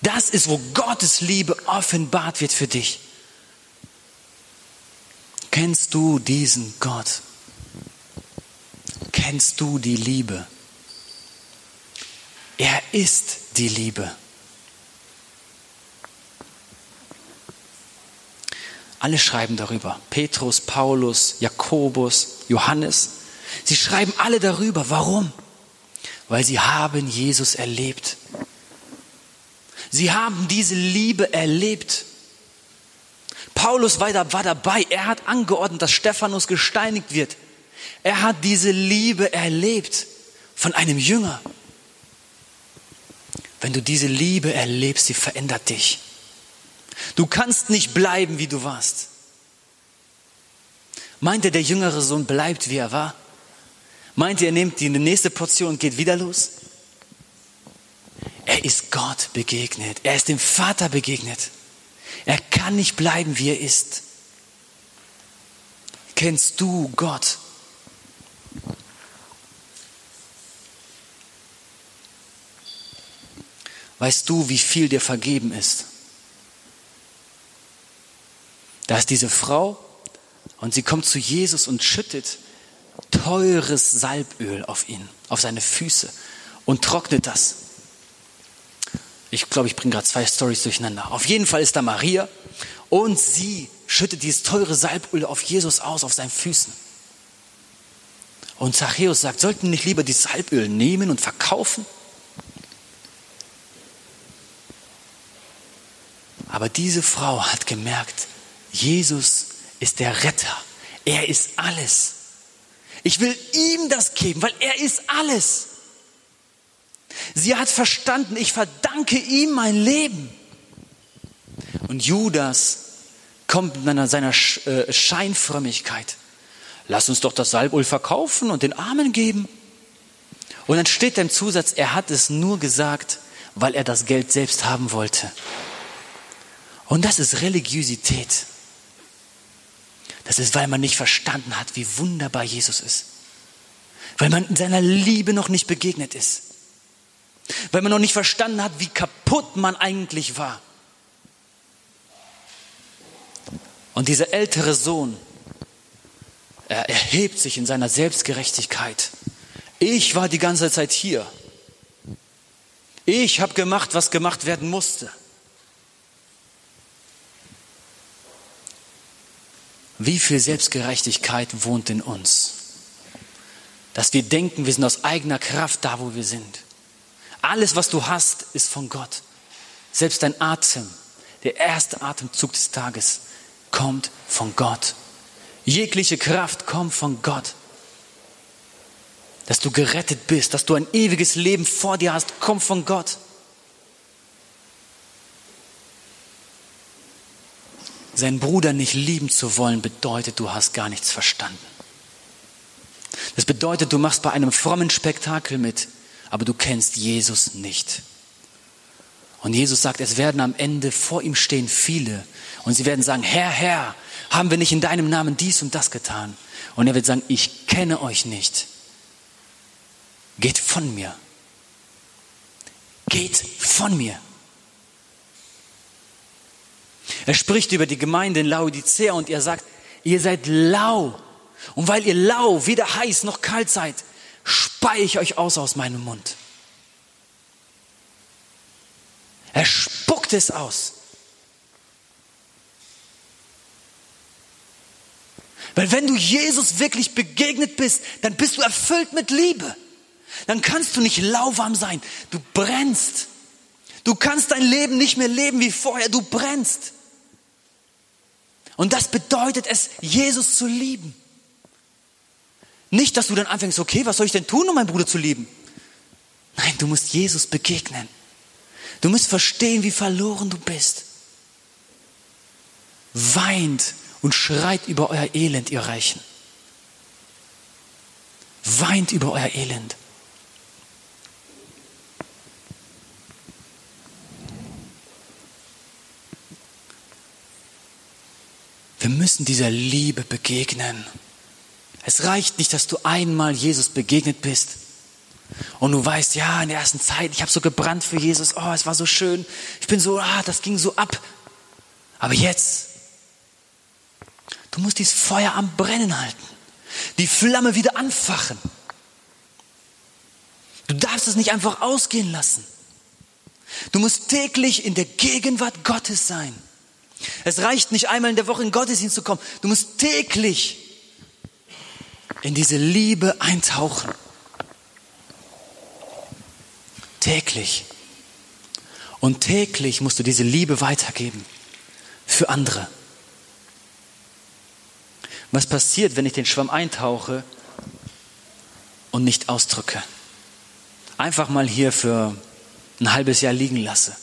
Das ist, wo Gottes Liebe offenbart wird für dich. Kennst du diesen Gott? Kennst du die Liebe? Er ist die Liebe. Alle schreiben darüber. Petrus, Paulus, Jakobus, Johannes. Sie schreiben alle darüber. Warum? Weil sie haben Jesus erlebt. Sie haben diese Liebe erlebt. Paulus war, dabei. Er hat angeordnet, dass Stephanus gesteinigt wird. Er hat diese Liebe erlebt von einem Jünger. Wenn du diese Liebe erlebst, sie verändert dich. Du kannst nicht bleiben, wie du warst. Meint ihr, der jüngere Sohn bleibt, wie er war? Meint ihr, er nimmt die nächste Portion und geht wieder los? Er ist Gott begegnet. Er ist dem Vater begegnet. Er kann nicht bleiben, wie er ist. Kennst du Gott? Weißt du, wie viel dir vergeben ist? Da ist diese Frau und sie kommt zu Jesus und schüttet teures Salböl auf ihn, auf seine Füße und trocknet das. Ich glaube, ich bringe gerade zwei Stories durcheinander. Auf jeden Fall ist da Maria und sie schüttet dieses teure Salböl auf Jesus aus, auf seinen Füßen. Und Zachäus sagt, sollten wir nicht lieber dieses Salböl nehmen und verkaufen? Aber diese Frau hat gemerkt, Jesus ist der Retter. Er ist alles. Ich will ihm das geben, weil er ist alles. Sie hat verstanden, ich verdanke ihm mein Leben. Und Judas kommt mit seiner äh, Scheinfrömmigkeit. Lass uns doch das Salböl verkaufen und den Armen geben. Und dann steht da im Zusatz, er hat es nur gesagt, weil er das Geld selbst haben wollte. Und das ist Religiosität. Das ist, weil man nicht verstanden hat, wie wunderbar Jesus ist. Weil man in seiner Liebe noch nicht begegnet ist. Weil man noch nicht verstanden hat, wie kaputt man eigentlich war. Und dieser ältere Sohn, er erhebt sich in seiner Selbstgerechtigkeit. Ich war die ganze Zeit hier. Ich habe gemacht, was gemacht werden musste. Wie viel Selbstgerechtigkeit wohnt in uns? Dass wir denken, wir sind aus eigener Kraft da, wo wir sind. Alles, was du hast, ist von Gott. Selbst dein Atem, der erste Atemzug des Tages, kommt von Gott. Jegliche Kraft kommt von Gott. Dass du gerettet bist, dass du ein ewiges Leben vor dir hast, kommt von Gott. Seinen Bruder nicht lieben zu wollen, bedeutet, du hast gar nichts verstanden. Das bedeutet, du machst bei einem frommen Spektakel mit, aber du kennst Jesus nicht. Und Jesus sagt, es werden am Ende vor ihm stehen viele und sie werden sagen, Herr, Herr, haben wir nicht in deinem Namen dies und das getan? Und er wird sagen, ich kenne euch nicht. Geht von mir. Geht von mir. Er spricht über die Gemeinde in Laodicea und er sagt, ihr seid lau. Und weil ihr lau, weder heiß noch kalt seid, spei ich euch aus aus meinem Mund. Er spuckt es aus. Weil wenn du Jesus wirklich begegnet bist, dann bist du erfüllt mit Liebe. Dann kannst du nicht lauwarm sein. Du brennst. Du kannst dein Leben nicht mehr leben wie vorher. Du brennst. Und das bedeutet es, Jesus zu lieben. Nicht, dass du dann anfängst, okay, was soll ich denn tun, um meinen Bruder zu lieben? Nein, du musst Jesus begegnen. Du musst verstehen, wie verloren du bist. Weint und schreit über euer Elend, ihr Reichen. Weint über euer Elend. Wir müssen dieser Liebe begegnen. Es reicht nicht, dass du einmal Jesus begegnet bist und du weißt, ja, in der ersten Zeit, ich habe so gebrannt für Jesus, oh, es war so schön, ich bin so, ah, das ging so ab. Aber jetzt, du musst dieses Feuer am Brennen halten, die Flamme wieder anfachen. Du darfst es nicht einfach ausgehen lassen. Du musst täglich in der Gegenwart Gottes sein. Es reicht nicht einmal in der Woche in Gottesdienst zu kommen. Du musst täglich in diese Liebe eintauchen. Täglich. Und täglich musst du diese Liebe weitergeben für andere. Was passiert, wenn ich den Schwamm eintauche und nicht ausdrücke? Einfach mal hier für ein halbes Jahr liegen lasse.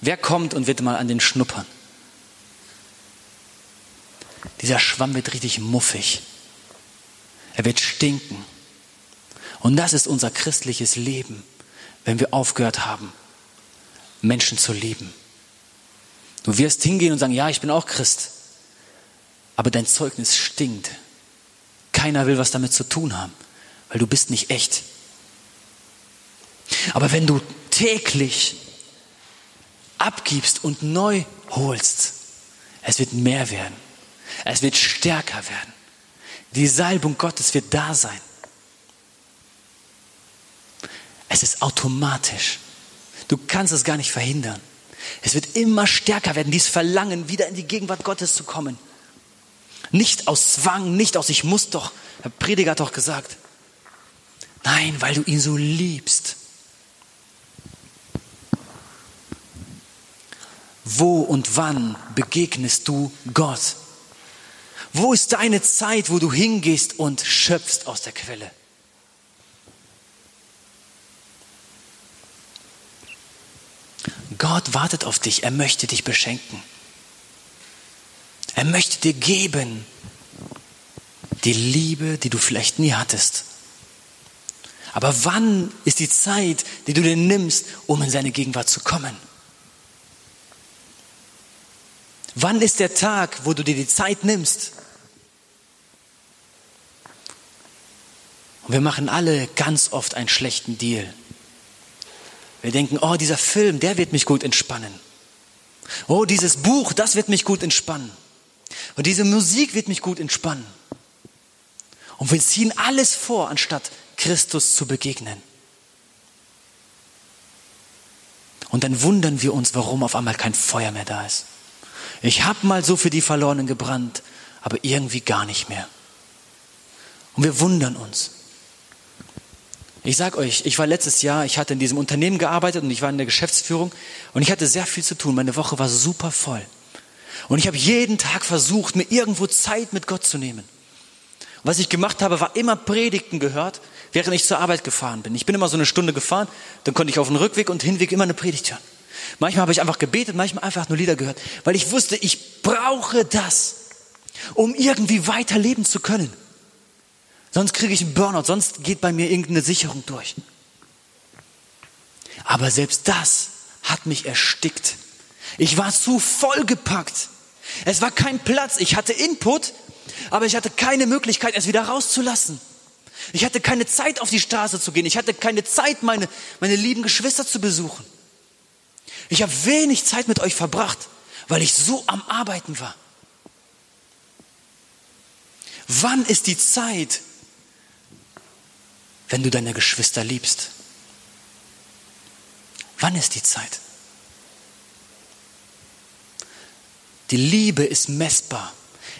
Wer kommt und wird mal an den schnuppern? Dieser Schwamm wird richtig muffig. Er wird stinken. Und das ist unser christliches Leben, wenn wir aufgehört haben, Menschen zu lieben. Du wirst hingehen und sagen, ja, ich bin auch Christ. Aber dein Zeugnis stinkt. Keiner will was damit zu tun haben, weil du bist nicht echt. Aber wenn du täglich abgibst und neu holst, es wird mehr werden. Es wird stärker werden. Die Salbung Gottes wird da sein. Es ist automatisch. Du kannst es gar nicht verhindern. Es wird immer stärker werden, dieses Verlangen, wieder in die Gegenwart Gottes zu kommen. Nicht aus Zwang, nicht aus ich muss doch. Der Prediger hat doch gesagt. Nein, weil du ihn so liebst. Wo und wann begegnest du Gott? Wo ist deine Zeit, wo du hingehst und schöpfst aus der Quelle? Gott wartet auf dich. Er möchte dich beschenken. Er möchte dir geben die Liebe, die du vielleicht nie hattest. Aber wann ist die Zeit, die du dir nimmst, um in seine Gegenwart zu kommen? Wann ist der Tag, wo du dir die Zeit nimmst? Und wir machen alle ganz oft einen schlechten Deal. Wir denken, oh, dieser Film, der wird mich gut entspannen. Oh, dieses Buch, das wird mich gut entspannen. Und diese Musik wird mich gut entspannen. Und wir ziehen alles vor, anstatt Christus zu begegnen. Und dann wundern wir uns, warum auf einmal kein Feuer mehr da ist. Ich habe mal so für die Verlorenen gebrannt, aber irgendwie gar nicht mehr. Und wir wundern uns. Ich sag euch, ich war letztes Jahr, ich hatte in diesem Unternehmen gearbeitet und ich war in der Geschäftsführung und ich hatte sehr viel zu tun. Meine Woche war super voll. Und ich habe jeden Tag versucht, mir irgendwo Zeit mit Gott zu nehmen. Und was ich gemacht habe, war immer Predigten gehört, während ich zur Arbeit gefahren bin. Ich bin immer so eine Stunde gefahren, dann konnte ich auf dem Rückweg und Hinweg immer eine Predigt hören. Manchmal habe ich einfach gebetet, manchmal einfach nur Lieder gehört, weil ich wusste, ich brauche das, um irgendwie weiterleben zu können. Sonst kriege ich einen Burnout, sonst geht bei mir irgendeine Sicherung durch. Aber selbst das hat mich erstickt. Ich war zu vollgepackt. Es war kein Platz. Ich hatte Input, aber ich hatte keine Möglichkeit, es wieder rauszulassen. Ich hatte keine Zeit, auf die Straße zu gehen. Ich hatte keine Zeit, meine, meine lieben Geschwister zu besuchen. Ich habe wenig Zeit mit euch verbracht, weil ich so am Arbeiten war. Wann ist die Zeit, wenn du deine Geschwister liebst? Wann ist die Zeit? Die Liebe ist messbar.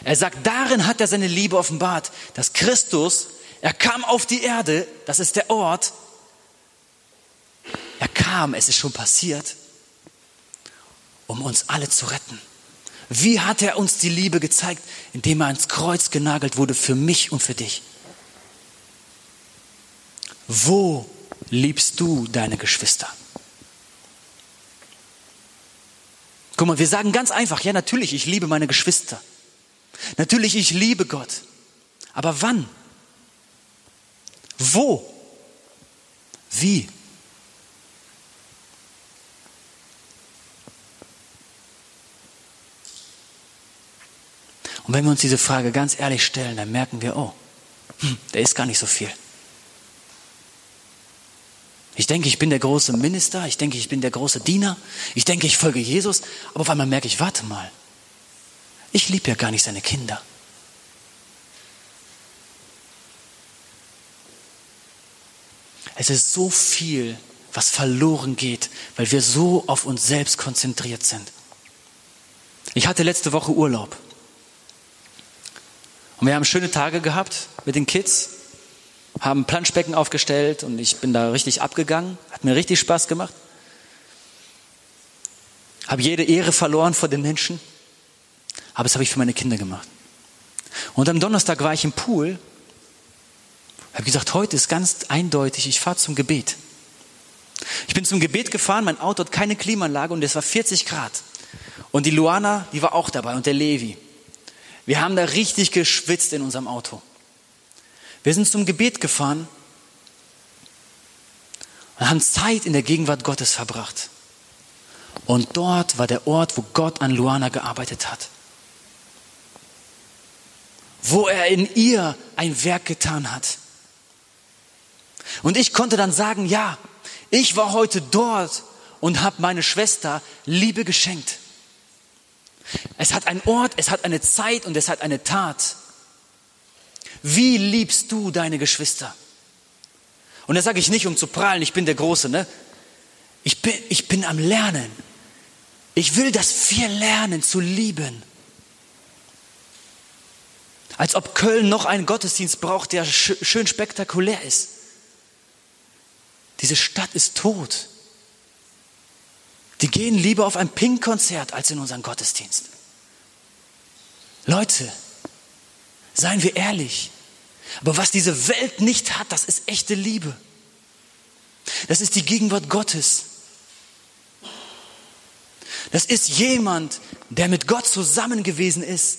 Er sagt, darin hat er seine Liebe offenbart, dass Christus, er kam auf die Erde, das ist der Ort, er kam, es ist schon passiert, um uns alle zu retten. Wie hat er uns die Liebe gezeigt? Indem er ans Kreuz genagelt wurde für mich und für dich. Wo liebst du deine Geschwister? Guck mal, wir sagen ganz einfach, ja natürlich, ich liebe meine Geschwister. Natürlich, ich liebe Gott. Aber wann? Wo? Wie? Und wenn wir uns diese Frage ganz ehrlich stellen, dann merken wir, oh, hm, da ist gar nicht so viel. Ich denke, ich bin der große Minister, ich denke, ich bin der große Diener, ich denke, ich folge Jesus, aber auf einmal merke ich, warte mal, ich liebe ja gar nicht seine Kinder. Es ist so viel, was verloren geht, weil wir so auf uns selbst konzentriert sind. Ich hatte letzte Woche Urlaub. Und wir haben schöne Tage gehabt mit den Kids, haben Planschbecken aufgestellt und ich bin da richtig abgegangen. Hat mir richtig Spaß gemacht. Habe jede Ehre verloren vor den Menschen. Aber das habe ich für meine Kinder gemacht. Und am Donnerstag war ich im Pool. Habe gesagt, heute ist ganz eindeutig, ich fahre zum Gebet. Ich bin zum Gebet gefahren, mein Auto hat keine Klimaanlage und es war 40 Grad. Und die Luana, die war auch dabei und der Levi. Wir haben da richtig geschwitzt in unserem Auto. Wir sind zum Gebet gefahren und haben Zeit in der Gegenwart Gottes verbracht. Und dort war der Ort, wo Gott an Luana gearbeitet hat. Wo er in ihr ein Werk getan hat. Und ich konnte dann sagen, ja, ich war heute dort und habe meine Schwester Liebe geschenkt. Es hat einen Ort, es hat eine Zeit und es hat eine Tat. Wie liebst du deine Geschwister? Und das sage ich nicht, um zu prahlen, ich bin der Große, ne? Ich bin, ich bin am Lernen. Ich will, dass wir lernen zu lieben. Als ob Köln noch einen Gottesdienst braucht, der schön spektakulär ist. Diese Stadt ist tot. Die gehen lieber auf ein Pink-Konzert als in unseren Gottesdienst. Leute, seien wir ehrlich. Aber was diese Welt nicht hat, das ist echte Liebe. Das ist die Gegenwart Gottes. Das ist jemand, der mit Gott zusammen gewesen ist,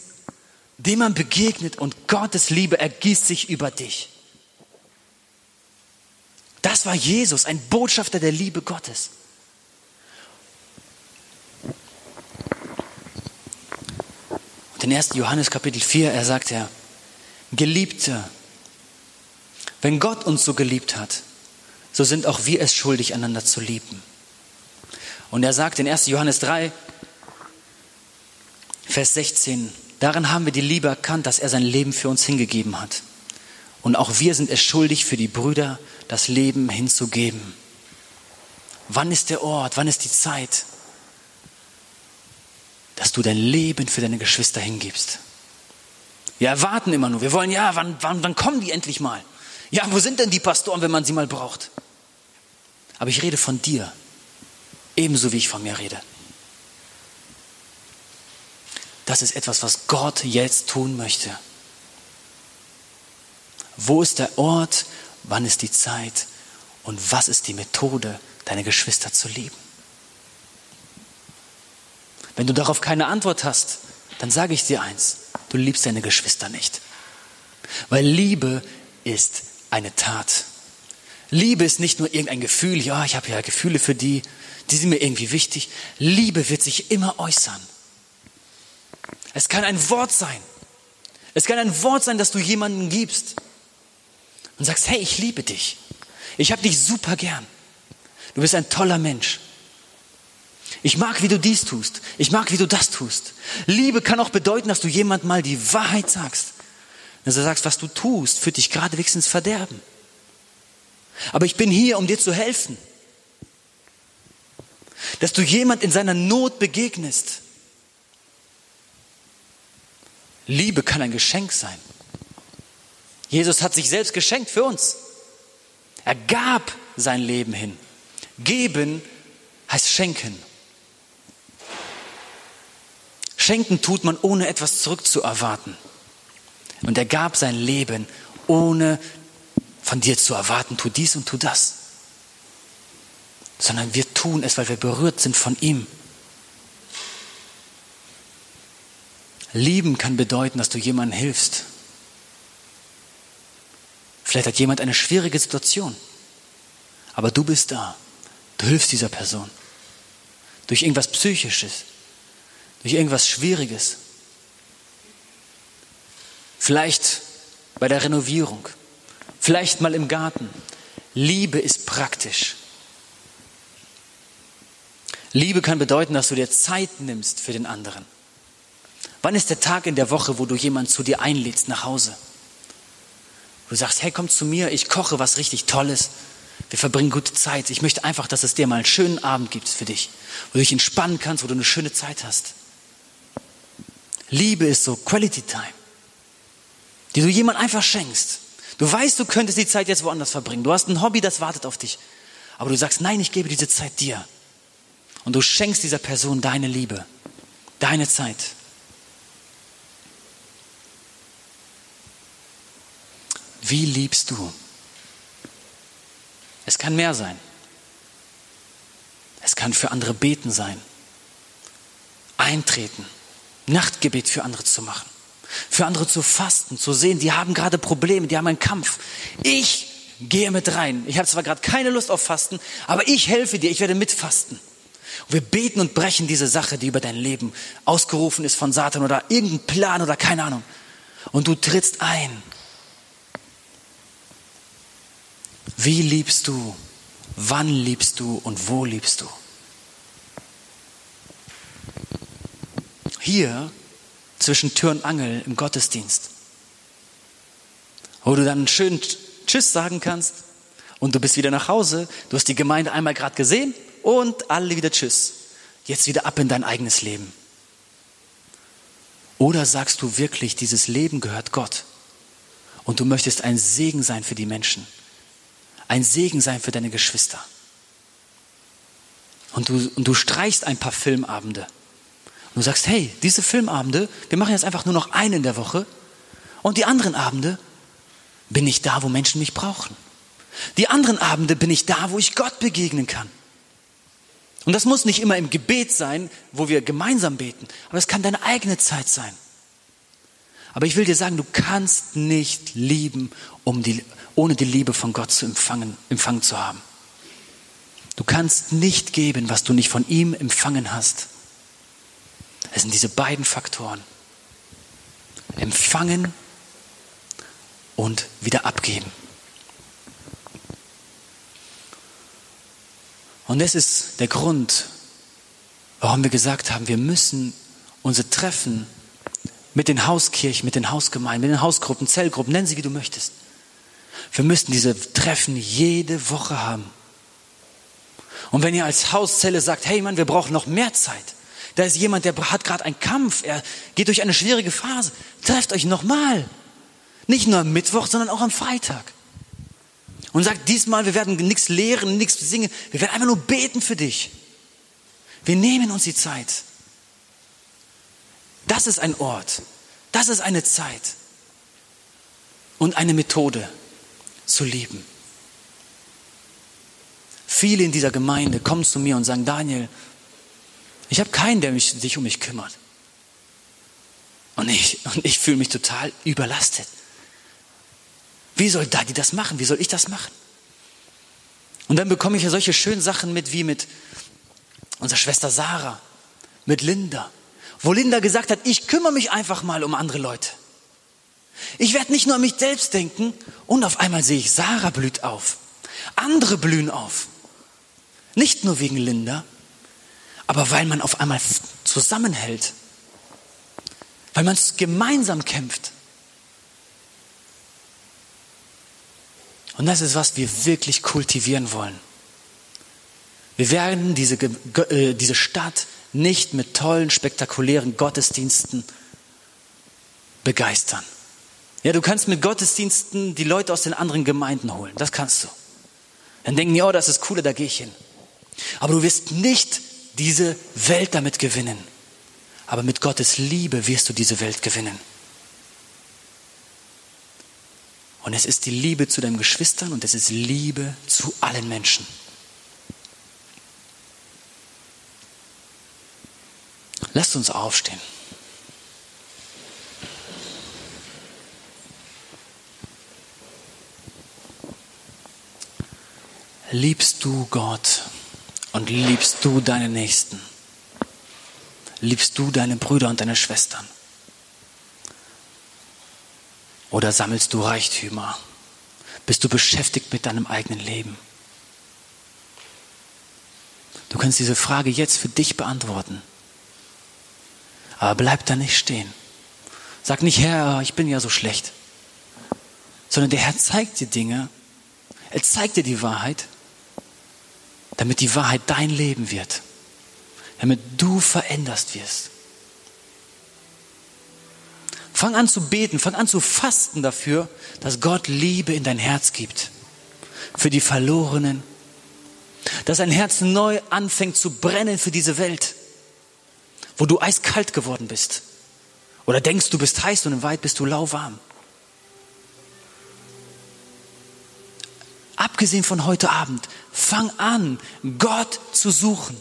dem man begegnet und Gottes Liebe ergießt sich über dich. Das war Jesus, ein Botschafter der Liebe Gottes. Und in 1. Johannes Kapitel 4, er sagt er, Geliebte, wenn Gott uns so geliebt hat, so sind auch wir es schuldig, einander zu lieben. Und er sagt in 1. Johannes 3, Vers 16, darin haben wir die Liebe erkannt, dass er sein Leben für uns hingegeben hat. Und auch wir sind es schuldig, für die Brüder das Leben hinzugeben. Wann ist der Ort, wann ist die Zeit, dass du dein Leben für deine Geschwister hingibst? Wir erwarten immer nur, wir wollen, ja, wann, wann, wann kommen die endlich mal? Ja, wo sind denn die Pastoren, wenn man sie mal braucht? Aber ich rede von dir, ebenso wie ich von mir rede. Das ist etwas, was Gott jetzt tun möchte. Wo ist der Ort? Wann ist die Zeit? Und was ist die Methode, deine Geschwister zu lieben? Wenn du darauf keine Antwort hast, dann sage ich dir eins, du liebst deine Geschwister nicht. Weil Liebe ist eine Tat. Liebe ist nicht nur irgendein Gefühl, ja, ich habe ja Gefühle für die, die sind mir irgendwie wichtig. Liebe wird sich immer äußern. Es kann ein Wort sein. Es kann ein Wort sein, das du jemandem gibst und sagst, hey, ich liebe dich. Ich habe dich super gern. Du bist ein toller Mensch. Ich mag, wie du dies tust. Ich mag, wie du das tust. Liebe kann auch bedeuten, dass du jemand mal die Wahrheit sagst. Dass du sagst, was du tust, führt dich geradewegs ins Verderben. Aber ich bin hier, um dir zu helfen. Dass du jemand in seiner Not begegnest. Liebe kann ein Geschenk sein. Jesus hat sich selbst geschenkt für uns. Er gab sein Leben hin. Geben heißt schenken. Schenken tut man, ohne etwas zurückzuerwarten. Und er gab sein Leben, ohne von dir zu erwarten, tu dies und tu das. Sondern wir tun es, weil wir berührt sind von ihm. Lieben kann bedeuten, dass du jemandem hilfst. Vielleicht hat jemand eine schwierige Situation, aber du bist da. Du hilfst dieser Person. Durch irgendwas Psychisches, durch irgendwas Schwieriges. Vielleicht bei der Renovierung, vielleicht mal im Garten. Liebe ist praktisch. Liebe kann bedeuten, dass du dir Zeit nimmst für den anderen. Wann ist der Tag in der Woche, wo du jemanden zu dir einlädst nach Hause? Du sagst, hey, komm zu mir, ich koche was richtig Tolles. Wir verbringen gute Zeit. Ich möchte einfach, dass es dir mal einen schönen Abend gibt für dich, wo du dich entspannen kannst, wo du eine schöne Zeit hast. Liebe ist so Quality Time, die du jemand einfach schenkst. Du weißt, du könntest die Zeit jetzt woanders verbringen. Du hast ein Hobby, das wartet auf dich. Aber du sagst, nein, ich gebe diese Zeit dir. Und du schenkst dieser Person deine Liebe, deine Zeit. Wie liebst du? Es kann mehr sein. Es kann für andere beten sein. Eintreten. Nachtgebet für andere zu machen. Für andere zu fasten, zu sehen, die haben gerade Probleme, die haben einen Kampf. Ich gehe mit rein. Ich habe zwar gerade keine Lust auf Fasten, aber ich helfe dir, ich werde mitfasten. Und wir beten und brechen diese Sache, die über dein Leben ausgerufen ist von Satan oder irgendein Plan oder keine Ahnung. Und du trittst ein Wie liebst du? Wann liebst du und wo liebst du? Hier zwischen Tür und Angel im Gottesdienst, wo du dann schön Tschüss sagen kannst und du bist wieder nach Hause, du hast die Gemeinde einmal gerade gesehen und alle wieder Tschüss. Jetzt wieder ab in dein eigenes Leben. Oder sagst du wirklich, dieses Leben gehört Gott und du möchtest ein Segen sein für die Menschen? ein Segen sein für deine Geschwister. Und du, und du streichst ein paar Filmabende. Und du sagst, hey, diese Filmabende, wir machen jetzt einfach nur noch einen in der Woche. Und die anderen Abende bin ich da, wo Menschen mich brauchen. Die anderen Abende bin ich da, wo ich Gott begegnen kann. Und das muss nicht immer im Gebet sein, wo wir gemeinsam beten, aber es kann deine eigene Zeit sein. Aber ich will dir sagen, du kannst nicht lieben, um die, ohne die Liebe von Gott zu empfangen, empfangen zu haben. Du kannst nicht geben, was du nicht von ihm empfangen hast. Es sind diese beiden Faktoren. Empfangen und wieder abgeben. Und das ist der Grund, warum wir gesagt haben, wir müssen unsere Treffen mit den Hauskirchen, mit den Hausgemeinden, mit den Hausgruppen, Zellgruppen, nennen sie wie du möchtest. Wir müssen diese Treffen jede Woche haben. Und wenn ihr als Hauszelle sagt, hey Mann, wir brauchen noch mehr Zeit, da ist jemand, der hat gerade einen Kampf, er geht durch eine schwierige Phase, trefft euch nochmal. Nicht nur am Mittwoch, sondern auch am Freitag. Und sagt diesmal, wir werden nichts lehren, nichts singen, wir werden einfach nur beten für dich. Wir nehmen uns die Zeit. Das ist ein Ort, das ist eine Zeit und eine Methode zu lieben. Viele in dieser Gemeinde kommen zu mir und sagen, Daniel, ich habe keinen, der mich, sich um mich kümmert. Und ich, und ich fühle mich total überlastet. Wie soll Daddy das machen? Wie soll ich das machen? Und dann bekomme ich ja solche schönen Sachen mit, wie mit unserer Schwester Sarah, mit Linda, wo Linda gesagt hat, ich kümmere mich einfach mal um andere Leute. Ich werde nicht nur an mich selbst denken und auf einmal sehe ich, Sarah blüht auf. Andere blühen auf. Nicht nur wegen Linda, aber weil man auf einmal zusammenhält. Weil man gemeinsam kämpft. Und das ist, was wir wirklich kultivieren wollen. Wir werden diese, äh, diese Stadt nicht mit tollen, spektakulären Gottesdiensten begeistern. Ja, du kannst mit Gottesdiensten die Leute aus den anderen Gemeinden holen. Das kannst du. Dann denken die, oh, das ist cool, da gehe ich hin. Aber du wirst nicht diese Welt damit gewinnen. Aber mit Gottes Liebe wirst du diese Welt gewinnen. Und es ist die Liebe zu deinen Geschwistern und es ist Liebe zu allen Menschen. Lasst uns aufstehen. Liebst du Gott und liebst du deine Nächsten? Liebst du deine Brüder und deine Schwestern? Oder sammelst du Reichtümer? Bist du beschäftigt mit deinem eigenen Leben? Du kannst diese Frage jetzt für dich beantworten. Aber bleib da nicht stehen. Sag nicht, Herr, ich bin ja so schlecht. Sondern der Herr zeigt dir Dinge. Er zeigt dir die Wahrheit, damit die Wahrheit dein Leben wird. Damit du veränderst wirst. Fang an zu beten, fang an zu fasten dafür, dass Gott Liebe in dein Herz gibt. Für die Verlorenen. Dass dein Herz neu anfängt zu brennen für diese Welt, wo du eiskalt geworden bist. Oder denkst, du bist heiß und im Wald bist du lauwarm. Abgesehen von heute Abend, fang an, Gott zu suchen.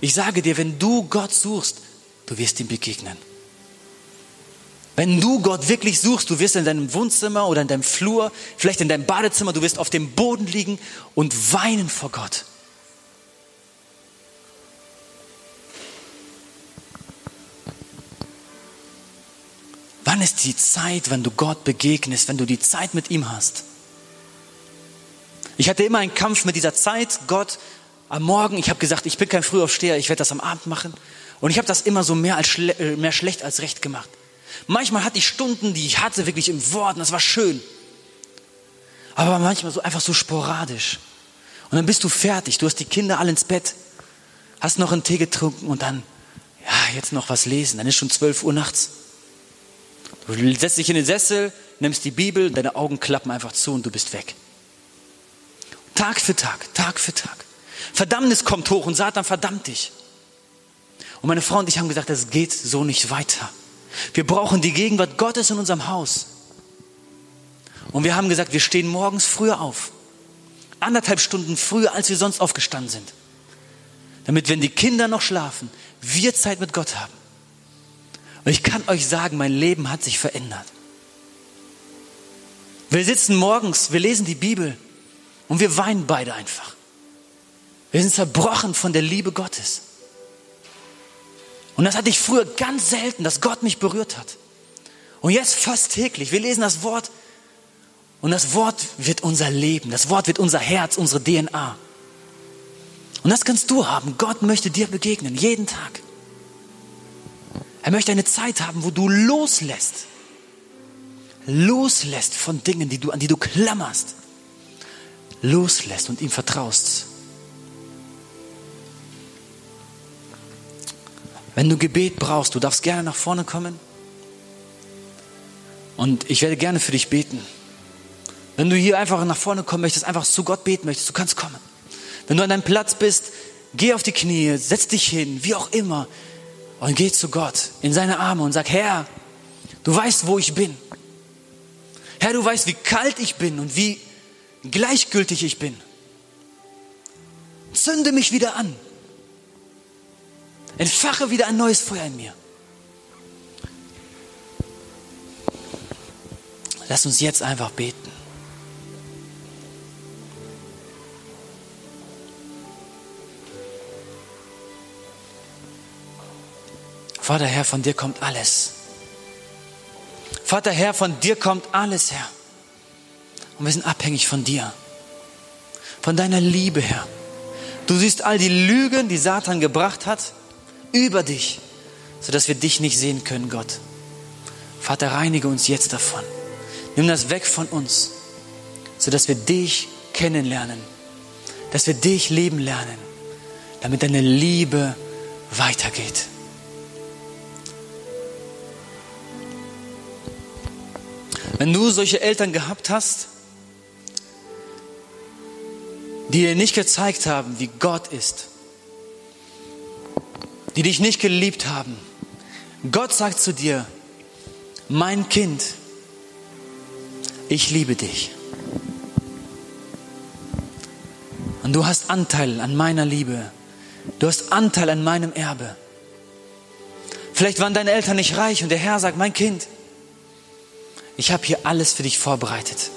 Ich sage dir, wenn du Gott suchst, du wirst ihm begegnen. Wenn du Gott wirklich suchst, du wirst in deinem Wohnzimmer oder in deinem Flur, vielleicht in deinem Badezimmer, du wirst auf dem Boden liegen und weinen vor Gott. Wann ist die Zeit, wenn du Gott begegnest, wenn du die Zeit mit ihm hast? Ich hatte immer einen Kampf mit dieser Zeit, Gott, am Morgen, ich habe gesagt, ich bin kein Frühaufsteher, ich werde das am Abend machen. Und ich habe das immer so mehr, als schle äh, mehr schlecht als recht gemacht. Manchmal hatte ich Stunden, die ich hatte wirklich im Wort und das war schön. Aber manchmal so einfach so sporadisch. Und dann bist du fertig, du hast die Kinder alle ins Bett, hast noch einen Tee getrunken und dann, ja, jetzt noch was lesen. Dann ist schon 12 Uhr nachts. Du setzt dich in den Sessel, nimmst die Bibel, deine Augen klappen einfach zu und du bist weg. Tag für Tag, Tag für Tag. Verdammnis kommt hoch und Satan verdammt dich. Und meine Frau und ich haben gesagt, das geht so nicht weiter. Wir brauchen die Gegenwart Gottes in unserem Haus. Und wir haben gesagt, wir stehen morgens früher auf. Anderthalb Stunden früher, als wir sonst aufgestanden sind. damit, wenn die Kinder noch schlafen, wir Zeit mit Gott haben. Und ich kann euch sagen, mein Leben hat sich verändert. Wir sitzen morgens, wir lesen die Bibel und wir weinen beide einfach. Wir sind zerbrochen von der Liebe Gottes. Und das hatte ich früher ganz selten, dass Gott mich berührt hat. Und jetzt fast täglich. Wir lesen das Wort und das Wort wird unser Leben. Das Wort wird unser Herz, unsere DNA. Und das kannst du haben. Gott möchte dir begegnen, jeden Tag. Er möchte eine Zeit haben, wo du loslässt. Loslässt von Dingen, die du, an die du klammerst. Loslässt und ihm vertraust. Wenn du Gebet brauchst, du darfst gerne nach vorne kommen. Und ich werde gerne für dich beten. Wenn du hier einfach nach vorne kommen möchtest, einfach zu Gott beten möchtest, du kannst kommen. Wenn du an deinem Platz bist, geh auf die Knie, setz dich hin, wie auch immer, und geh zu Gott in seine Arme und sag, Herr, du weißt, wo ich bin. Herr, du weißt, wie kalt ich bin und wie gleichgültig ich bin. Zünde mich wieder an. Entfache wieder ein neues Feuer in mir. Lass uns jetzt einfach beten. Vater Herr, von dir kommt alles. Vater Herr, von dir kommt alles, Herr. Und wir sind abhängig von dir. Von deiner Liebe, Herr. Du siehst all die Lügen, die Satan gebracht hat, über dich, sodass wir dich nicht sehen können, Gott. Vater, reinige uns jetzt davon. Nimm das weg von uns, sodass wir dich kennenlernen, dass wir dich leben lernen, damit deine Liebe weitergeht. Wenn du solche Eltern gehabt hast, die dir nicht gezeigt haben, wie Gott ist, die dich nicht geliebt haben, Gott sagt zu dir, mein Kind, ich liebe dich. Und du hast Anteil an meiner Liebe. Du hast Anteil an meinem Erbe. Vielleicht waren deine Eltern nicht reich und der Herr sagt, mein Kind, ich habe hier alles für dich vorbereitet.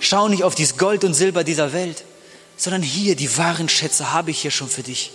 Schau nicht auf dieses Gold und Silber dieser Welt, sondern hier die wahren Schätze habe ich hier schon für dich.